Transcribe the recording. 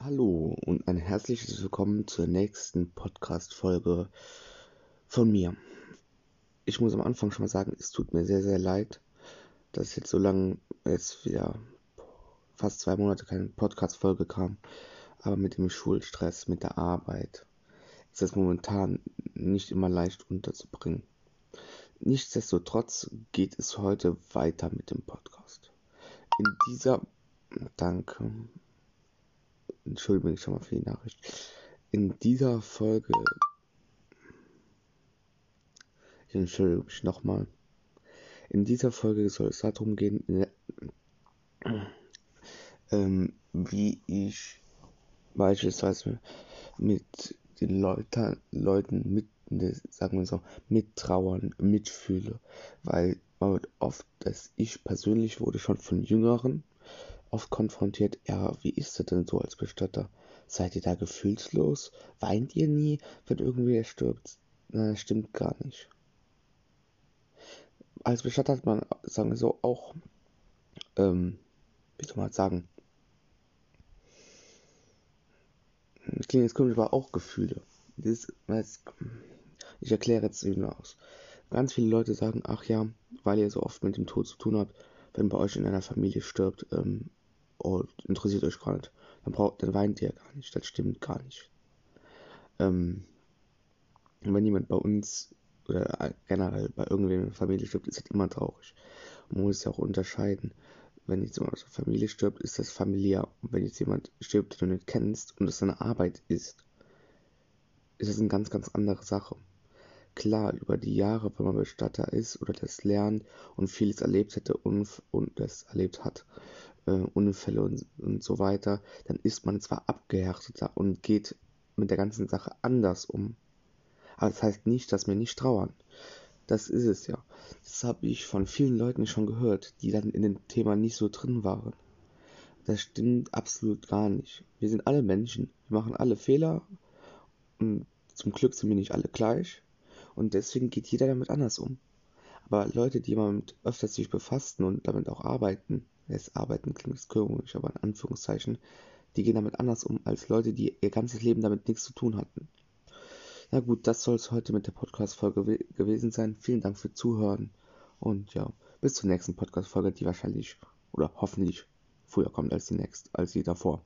Hallo und ein herzliches Willkommen zur nächsten Podcast-Folge von mir. Ich muss am Anfang schon mal sagen, es tut mir sehr, sehr leid, dass jetzt so lange, jetzt wieder fast zwei Monate keine Podcast-Folge kam. Aber mit dem Schulstress, mit der Arbeit ist das momentan nicht immer leicht unterzubringen. Nichtsdestotrotz geht es heute weiter mit dem Podcast. In dieser, danke, entschuldige mich schon mal für die Nachricht. In dieser Folge, ich entschuldige mich nochmal. In dieser Folge soll es darum gehen, ähm, wie ich beispielsweise mit den Leute, Leuten mit, sagen wir so, mittrauern, mitfühle, weil man oft, dass ich persönlich wurde schon von Jüngeren oft konfrontiert, ja, wie ist das denn so als Bestatter? Seid ihr da gefühlslos? Weint ihr nie, wenn irgendwer stirbt? Na, das stimmt gar nicht. Als Bestatter hat man, sagen wir so, auch, ähm, wie soll man sagen, klingt jetzt komisch, aber auch Gefühle. Das, ich erkläre jetzt eben aus. Ganz viele Leute sagen, ach ja, weil ihr so oft mit dem Tod zu tun habt, wenn bei euch in einer Familie stirbt, ähm, oh, interessiert euch gar nicht. Dann, braucht, dann weint ihr gar nicht. Das stimmt gar nicht. Ähm, wenn jemand bei uns oder generell bei irgendwem in der Familie stirbt, ist das immer traurig. Man muss ja auch unterscheiden. Wenn jetzt jemand aus der Familie stirbt, ist das familiär. Und wenn jetzt jemand stirbt, den du nicht kennst und das seine Arbeit ist, ist das eine ganz, ganz andere Sache. Klar, über die Jahre, wenn man Bestatter ist oder das lernt und vieles erlebt hätte und, und das erlebt hat, äh, Unfälle und, und so weiter, dann ist man zwar abgehärteter und geht mit der ganzen Sache anders um. Aber das heißt nicht, dass wir nicht trauern. Das ist es ja. Das habe ich von vielen Leuten schon gehört, die dann in dem Thema nicht so drin waren. Das stimmt absolut gar nicht. Wir sind alle Menschen. Wir machen alle Fehler. Und zum Glück sind wir nicht alle gleich. Und deswegen geht jeder damit anders um. Aber Leute, die damit öfters sich befassen und damit auch arbeiten, es arbeiten klingt komisch, aber in Anführungszeichen, die gehen damit anders um als Leute, die ihr ganzes Leben damit nichts zu tun hatten. Na gut, das soll es heute mit der Podcast-Folge gewesen sein. Vielen Dank für Zuhören und ja, bis zur nächsten Podcast-Folge, die wahrscheinlich oder hoffentlich früher kommt als die nächste, als die davor.